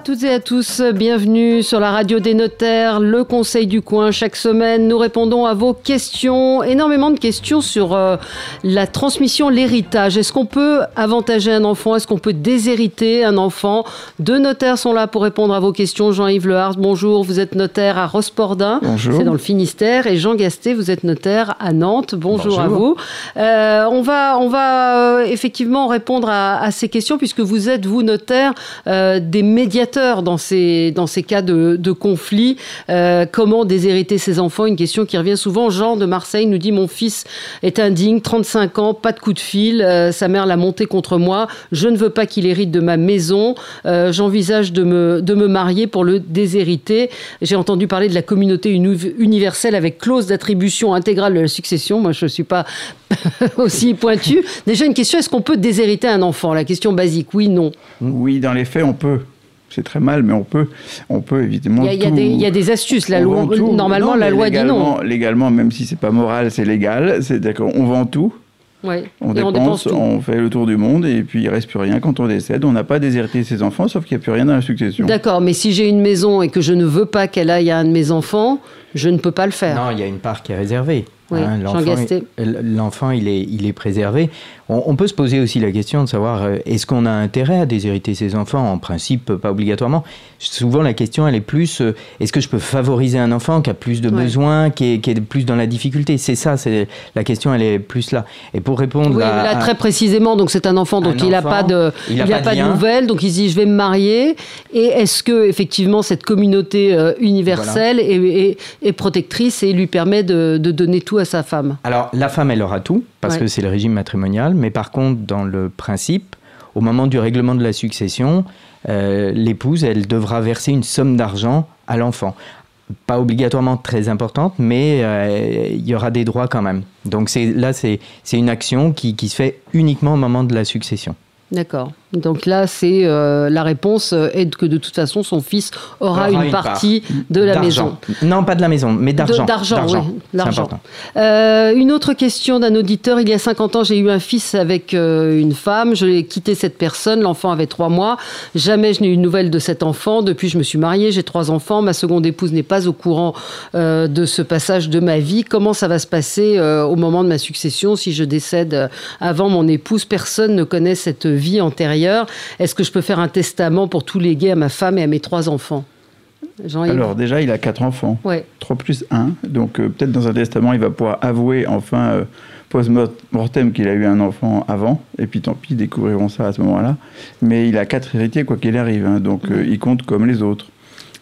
À toutes et à tous, bienvenue sur la radio des notaires, le conseil du coin. Chaque semaine, nous répondons à vos questions, énormément de questions sur euh, la transmission, l'héritage. Est-ce qu'on peut avantager un enfant? Est-ce qu'on peut déshériter un enfant? Deux notaires sont là pour répondre à vos questions. Jean-Yves Lehars, bonjour, vous êtes notaire à Rospordin, c'est dans le Finistère, et Jean Gasté, vous êtes notaire à Nantes. Bonjour, à vous. Euh, on va, on va euh, effectivement répondre à, à, ces questions puisque vous êtes, vous, notaire, des médiateur dans ces, dans ces cas de, de conflit. Euh, comment déshériter ses enfants? Une question qui revient souvent. Jean de Marseille nous dit Mon fils est indigne, 35 ans, pas de coup de fil. Euh, sa mère l'a monté contre moi. Je ne veux pas qu'il hérite de ma maison. Euh, j'envisage de me, de me marier pour le déshériter. J'ai entendu parler de la communauté universelle avec clause d'attribution intégrale de la succession. Moi, je ne suis pas aussi pointu. Déjà, une question est-ce qu'on peut déshériter un enfant? La question basique, oui, non. Oui, dans les faits, on peut c'est très mal, mais on peut, on peut évidemment. Il y, a, il y a des astuces. La loi, normalement, la loi dit non. Légalement, même si c'est pas moral, c'est légal. C'est-à-dire qu'on vend tout. On, dépense, on, fait le tour du monde et puis il reste plus rien quand on décède. On n'a pas déserté ses enfants, sauf qu'il n'y a plus rien dans la succession. D'accord, mais si j'ai une maison et que je ne veux pas qu'elle aille à un de mes enfants, je ne peux pas le faire. Non, il y a une part qui est réservée. Hein, l'enfant, il est, il est préservé. On, peut se poser aussi la question de savoir euh, est-ce qu'on a intérêt à déshériter ses enfants En principe, pas obligatoirement? Souvent, la question, elle est plus euh, est-ce que je peux favoriser un enfant qui a plus de besoins, qui est, qui est, plus dans la difficulté? C'est ça, c'est la question, elle est plus là. Et pour répondre oui, là, très précisément, donc c'est un enfant dont il n'a pas de, il, a pas de, nouvelles, donc il se dit je vais me marier. Et est-ce que effectivement cette communauté euh, universelle est, est, protectrice et lui permet de, de donner tout à sa femme Alors la femme, elle aura tout parce que c'est le régime matrimonial. Mais par contre, dans le principe, au moment du règlement de la succession, euh, l'épouse, elle devra verser une somme d'argent à l'enfant. Pas obligatoirement très importante, mais euh, il y aura des droits quand même. Donc là, c'est une action qui, qui se fait uniquement au moment de la succession. D'accord. Donc là, c'est euh, la réponse euh, est que de toute façon, son fils aura, une, partie de la maison. Non, pas de la maison, mais d'argent. D'argent, oui. Euh, une autre question d'un auditeur. Il y a 50 ans, j'ai eu un fils avec une femme. Je l'ai quitté cette personne. L'enfant avait trois mois. Jamais je n'ai eu de nouvelles de cet enfant. Depuis, je me suis mariée. J'ai trois enfants. Ma seconde épouse n'est pas au courant de ce passage de ma vie. Comment ça va se passer au moment de ma succession si je décède avant mon épouse? Personne ne connaît cette vie antérieure est-ce que je peux faire un testament pour tout léguer à ma femme et à mes trois enfants? Alors déjà, il a quatre enfants. Ouais. 3 plus 1. Donc euh, peut-être dans un testament, il va pouvoir avouer enfin euh, post-mortem qu'il a eu un enfant avant. Et puis tant pis, ils découvriront ça à ce moment-là. Mais il a quatre héritiers quoi qu'il arrive. Hein. donc euh, il compte comme les autres.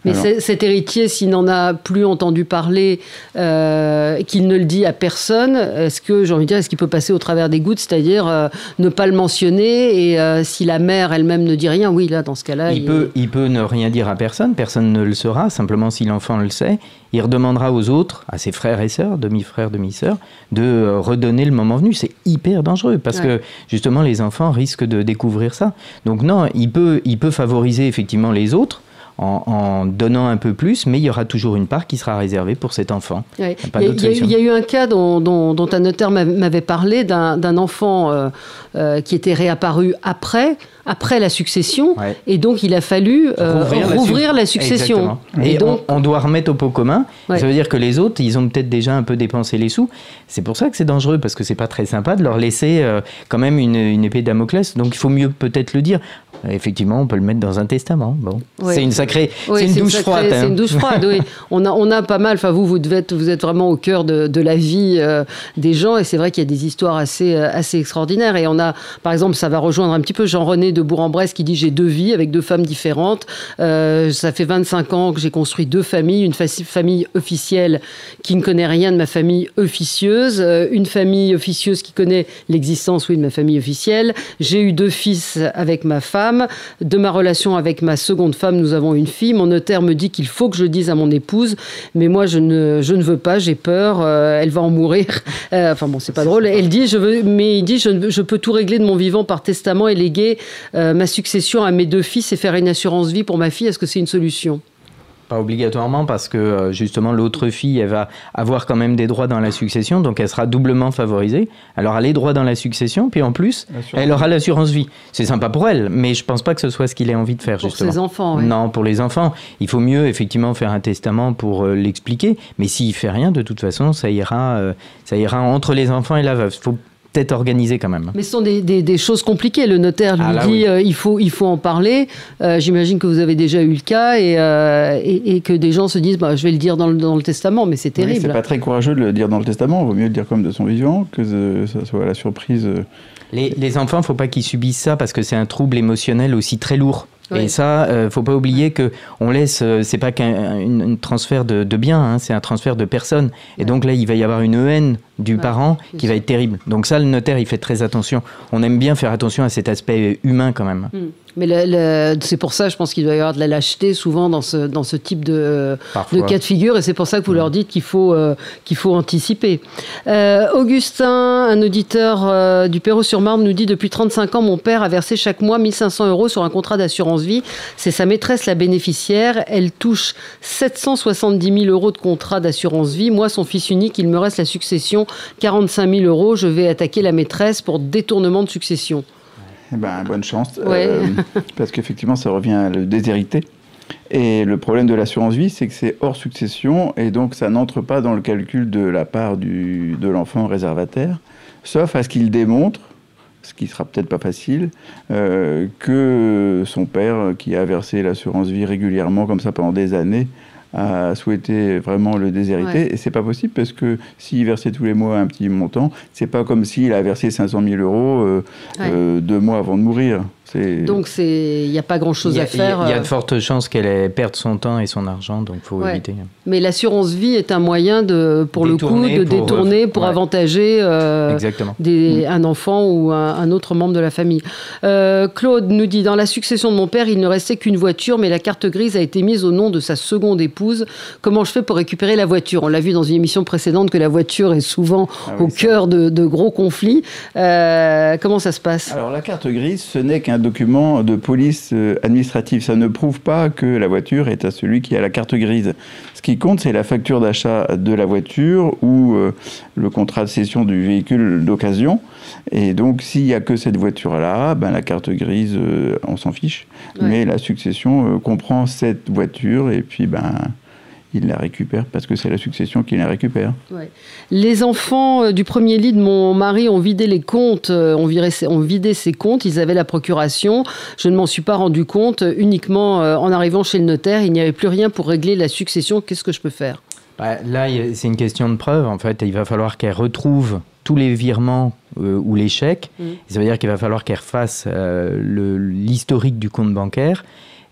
Mais cet héritier, s'il n'en a plus entendu parler, euh, qu'il ne le dit à personne, est-ce que, j'ai envie de dire, est-ce qu'il peut passer au travers des gouttes, c'est-à-dire euh, ne pas le mentionner et euh, si la mère elle-même ne dit rien, oui, là, dans ce cas-là. Il, Peut, il peut ne rien dire à personne, personne ne le saura, simplement si l'enfant le sait, il redemandera aux autres, à ses frères et sœurs, demi-frères, demi-sœurs, de redonner le moment venu. C'est hyper dangereux parce que justement les enfants risquent de découvrir ça. Donc non, il peut, il peut favoriser effectivement les autres en, donnant un peu plus, mais il y aura toujours une part qui sera réservée pour cet enfant. Il, y a, eu un cas dont, un notaire m'avait parlé d'un enfant euh, euh, qui était réapparu après, après la succession, et donc il a fallu euh, rouvrir, la, succession. Et, donc, on, doit remettre au pot commun. Ça veut dire que les autres, ils ont peut-être déjà un peu dépensé les sous. C'est pour ça que c'est dangereux, parce que c'est pas très sympa de leur laisser quand même une, une épée de Damoclès. Donc il faut mieux peut-être le dire. Effectivement, on peut le mettre dans un testament. Bon, c'est une sacrée, c'est une, douche froide. C'est une douche froide. oui. On a, on a pas mal. Enfin, vous, vous devez être, vous êtes vraiment au cœur de, de la vie euh, des gens, et c'est vrai qu'il y a des histoires assez, euh, assez extraordinaires. Et on a, par exemple, ça va rejoindre un petit peu Jean-René de Bourg-en-Bresse qui dit j'ai deux vies avec deux femmes différentes. Euh, ça fait 25 ans que j'ai construit deux familles, une famille officielle qui ne connaît rien de ma famille officieuse, une famille officieuse qui connaît l'existence, oui, de ma famille officielle. J'ai eu deux fils avec ma femme. De ma relation avec ma seconde femme, nous avons une fille. Mon notaire me dit qu'il faut que je dise à mon épouse, mais moi je ne, je ne veux pas, j'ai peur, euh, elle va en mourir. Euh, enfin bon, c'est pas drôle. Elle dit, je veux, mais il dit, je, je peux tout régler de mon vivant par testament et léguer euh, ma succession à mes deux fils et faire une assurance vie pour ma fille. Est-ce que c'est une solution? Pas obligatoirement parce que euh, justement l'autre fille, elle va avoir quand même des droits dans la succession, donc elle sera doublement favorisée. Alors elle a les droits dans la succession, puis en plus, elle aura l'assurance vie. C'est sympa pour elle, mais je pense pas que ce soit ce qu'il ait envie de faire pour justement. Pour ses enfants. Non, pour les enfants, il faut mieux effectivement faire un testament pour euh, l'expliquer. Mais s'il fait rien, de toute façon, ça ira, euh, ça ira entre les enfants et la veuve. Faut peut-être organisé quand même. Mais ce sont des, des, choses compliquées. Le notaire lui ah, dit euh, il, faut, il faut en parler. Euh, j'imagine que vous avez déjà eu le cas et, euh, et, que des gens se disent bah, je vais le dire dans le, dans le testament, mais c'est terrible. c'est pas très courageux de le dire dans le testament. Il vaut mieux le dire comme de son vivant que ça soit la surprise. Les, les enfants, il ne faut pas qu'ils subissent ça parce que c'est un trouble émotionnel aussi très lourd. Et ça, euh, faut pas oublier que on laisse, euh, c'est pas qu'un transfert de, de biens, hein, c'est un transfert de personnes. Et donc là, il va y avoir une haine du parent qui va être terrible. Donc ça, le notaire, il fait très attention. On aime bien faire attention à cet aspect humain quand même. Hmm. Mais c'est pour ça, je pense qu'il doit y avoir de la lâcheté souvent dans ce, dans ce type de, de cas de figure, et c'est pour ça que vous leur dites qu'il faut, euh, qu'il faut anticiper. Euh, Augustin, un auditeur euh, du Perrot-sur-Marne, nous dit Depuis 35 ans, mon père a versé chaque mois 1500 euros sur un contrat d'assurance vie. C'est sa maîtresse la bénéficiaire. Elle touche 770 000 euros de contrat d'assurance vie. Moi, son fils unique, il me reste la succession 45 000 euros. Je vais attaquer la maîtresse pour détournement de succession. Eh ben, bonne chance. Euh, parce qu'effectivement, ça revient à le déshériter. Et le problème de l'assurance vie, c'est que c'est hors succession et donc ça n'entre pas dans le calcul de la part du, de l'enfant réservataire, sauf à ce qu'il démontre, ce qui sera peut-être pas facile, euh, que son père, qui a versé l'assurance vie régulièrement comme ça pendant des années, a souhaité vraiment le déshériter. Et c'est pas possible parce que s'il versait tous les mois un petit montant, c'est pas comme s'il a versé 500 000 euros euh, euh, deux mois avant de mourir. Donc il n'y a pas grand-chose à faire. Il y, a de euh. fortes chances qu'elle perde son temps et son argent, donc il faut éviter. Mais l'assurance vie est un moyen de, pour le coup, de détourner pour avantager euh, des, mm. un enfant ou un, autre membre de la famille. Euh, Claude nous dit dans la succession de mon père, il ne restait qu'une voiture, mais la carte grise a été mise au nom de sa seconde épouse. Comment je fais pour récupérer la voiture? On l'a vu dans une émission précédente que la voiture est souvent ah au cœur de, de, gros conflits. comment ça se passe? Alors la carte grise, ce n'est qu'un document de police euh, administrative. Ça ne prouve pas que la voiture est à celui qui a la carte grise. Ce qui compte, c'est la facture d'achat de la voiture ou euh, le contrat de cession du véhicule d'occasion. Et donc, s'il n'y a que cette voiture-là, ben, la carte grise, euh, on s'en fiche. Mais la succession comprend cette voiture et puis ben, il la récupère parce que c'est la succession qui la récupère. Les enfants euh, du premier lit de mon mari ont vidé les comptes, euh, ont, ont vidé ses comptes, ils avaient la procuration. Je ne m'en suis pas rendu compte uniquement euh, en arrivant chez le notaire. Il n'y avait plus rien pour régler la succession. Qu'est-ce que je peux faire? Bah, Là, c'est une question de preuve. En fait, il va falloir qu'elle retrouve tous les virements ou les chèques. Mmh. Ça veut dire qu'il va falloir qu'elle refasse l'historique du compte bancaire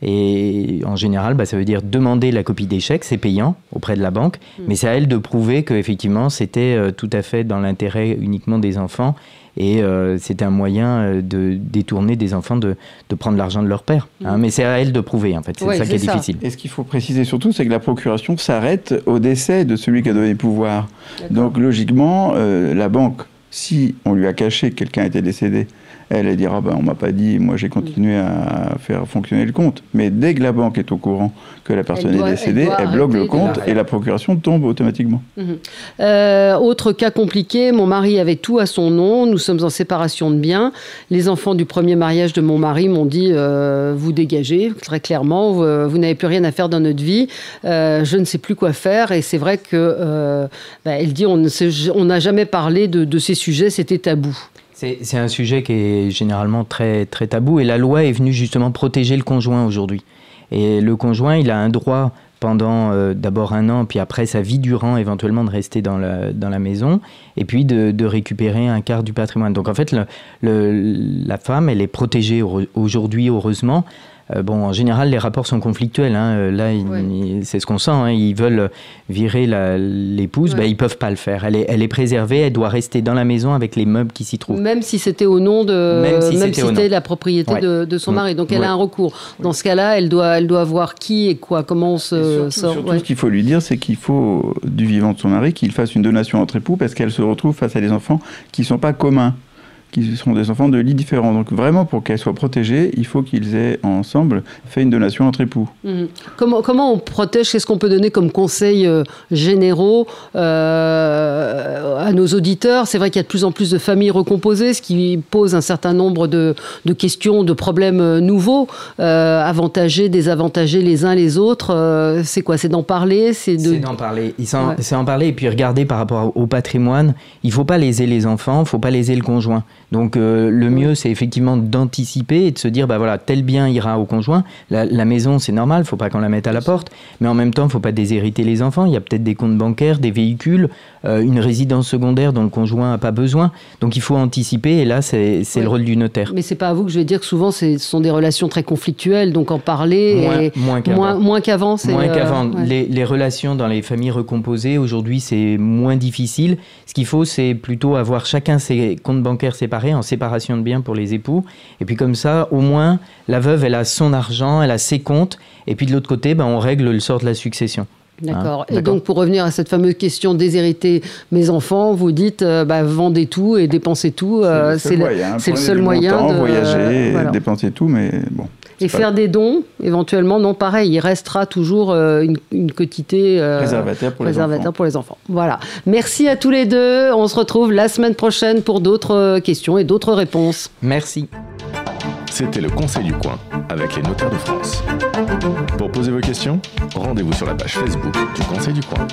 et en général, bah, ça veut dire demander la copie des chèques, c'est payant auprès de la banque, mm. mais c'est à elle de prouver qu'effectivement c'était euh, tout à fait dans l'intérêt uniquement des enfants et euh, c'était un moyen euh, de détourner des enfants de, de prendre l'argent de leur père. Hein. Mm. mais c'est à elle de prouver en fait, c'est ça qui est, difficile. Et ce qu'il faut préciser surtout, c'est que la procuration s'arrête au décès de celui qui a donné le pouvoir. Donc logiquement, la banque, si on lui a caché que quelqu'un était décédé, elle, elle dira, ben, on m'a pas dit, moi j'ai continué à faire fonctionner le compte. Mais dès que la banque est au courant que la personne est décédée, elle, bloque le compte et la procuration tombe automatiquement. Mhm. Euh, autre cas compliqué, mon mari avait tout à son nom, nous sommes en séparation de biens. Les enfants du premier mariage de mon mari m'ont dit, euh, vous dégagez, très clairement, vous, n'avez plus rien à faire dans notre vie, euh, je ne sais plus quoi faire. Et c'est vrai que, bah, elle dit, on n'a jamais parlé de, de ces sujets, c'était tabou. C'est un sujet qui est généralement très, très tabou et la loi est venue justement protéger le conjoint aujourd'hui. Et le conjoint, il a un droit pendant euh, d'abord un an, puis après sa vie durant, éventuellement de rester dans la, dans la maison, et puis de, récupérer un quart du patrimoine. Donc en fait, la femme, elle est protégée aujourd'hui, heureusement, bon, en général, les rapports sont conflictuels. Hein. Euh, là, c'est ce qu'on sent. Hein. Ils veulent virer l'épouse, ben, ils peuvent pas le faire. Elle est, elle est préservée, elle doit rester dans la maison avec les meubles qui s'y trouvent. Même si c'était au nom de, même si c'était la propriété de, son mm. mari. Donc elle a un recours. Dans ce cas-là, elle doit, elle doit voir qui et quoi, comment on se sort. Surtout, ce qu'il faut lui dire, c'est qu'il faut du vivant de son mari qu'il fasse une donation entre époux parce qu'elle se retrouve face à des enfants qui sont pas communs qui sont des enfants de lits différents. Donc vraiment, pour qu'elles soient protégées, il faut qu'ils aient ensemble fait une donation entre époux. Mhm. Comment, comment on protège? Qu'est-ce qu'on peut donner comme conseils euh, généraux euh, à nos auditeurs? C'est vrai qu'il y a de plus en plus de familles recomposées, ce qui pose un certain nombre de, de questions, de problèmes euh, nouveaux. avantager, désavantager les uns les autres, c'est quoi? C'est d'en parler? C'est d'en parler. C'est en parler et puis regarder par rapport au patrimoine. Il ne faut pas léser les enfants, il ne faut pas léser le conjoint. Donc euh, le mieux, c'est effectivement d'anticiper et de se dire, bah voilà, tel bien ira au conjoint. La, maison, c'est normal, il faut pas qu'on la mette à la porte, mais en même temps, il faut pas déshériter les enfants. Il y a peut-être des comptes bancaires, des véhicules, euh, une résidence secondaire dont le conjoint n'a pas besoin. Donc il faut anticiper et là, c'est le rôle du notaire. Mais c'est pas à vous que je vais dire que souvent, ce sont des relations très conflictuelles, donc en parler moins, qu'avant. Moins, qu'avant. Moins qu'avant. Euh, les, les relations dans les familles recomposées, aujourd'hui, c'est moins difficile. Ce qu'il faut, c'est plutôt avoir chacun ses comptes bancaires séparés en séparation de biens pour les époux. Et puis comme ça, au moins, la veuve, elle a son argent, elle a ses comptes. Et puis de l'autre côté, ben, on règle le sort de la succession. D'accord. et donc, pour revenir à cette fameuse question déshériter mes enfants, vous dites euh, bah, vendez tout et dépensez tout. c'est le, euh, seul moyen. de voyager, dépenser tout, mais bon. Et faire des dons, éventuellement, non, pareil, il restera toujours euh, une, une, quotité euh, réservataire, pour, les enfants. pour les enfants. Voilà. Merci à tous les deux. On se retrouve la semaine prochaine pour d'autres euh, questions et d'autres réponses. Merci. C'était le Conseil du coin avec les notaires de France. Pour poser vos questions, rendez-vous sur la page Facebook du Conseil du coin.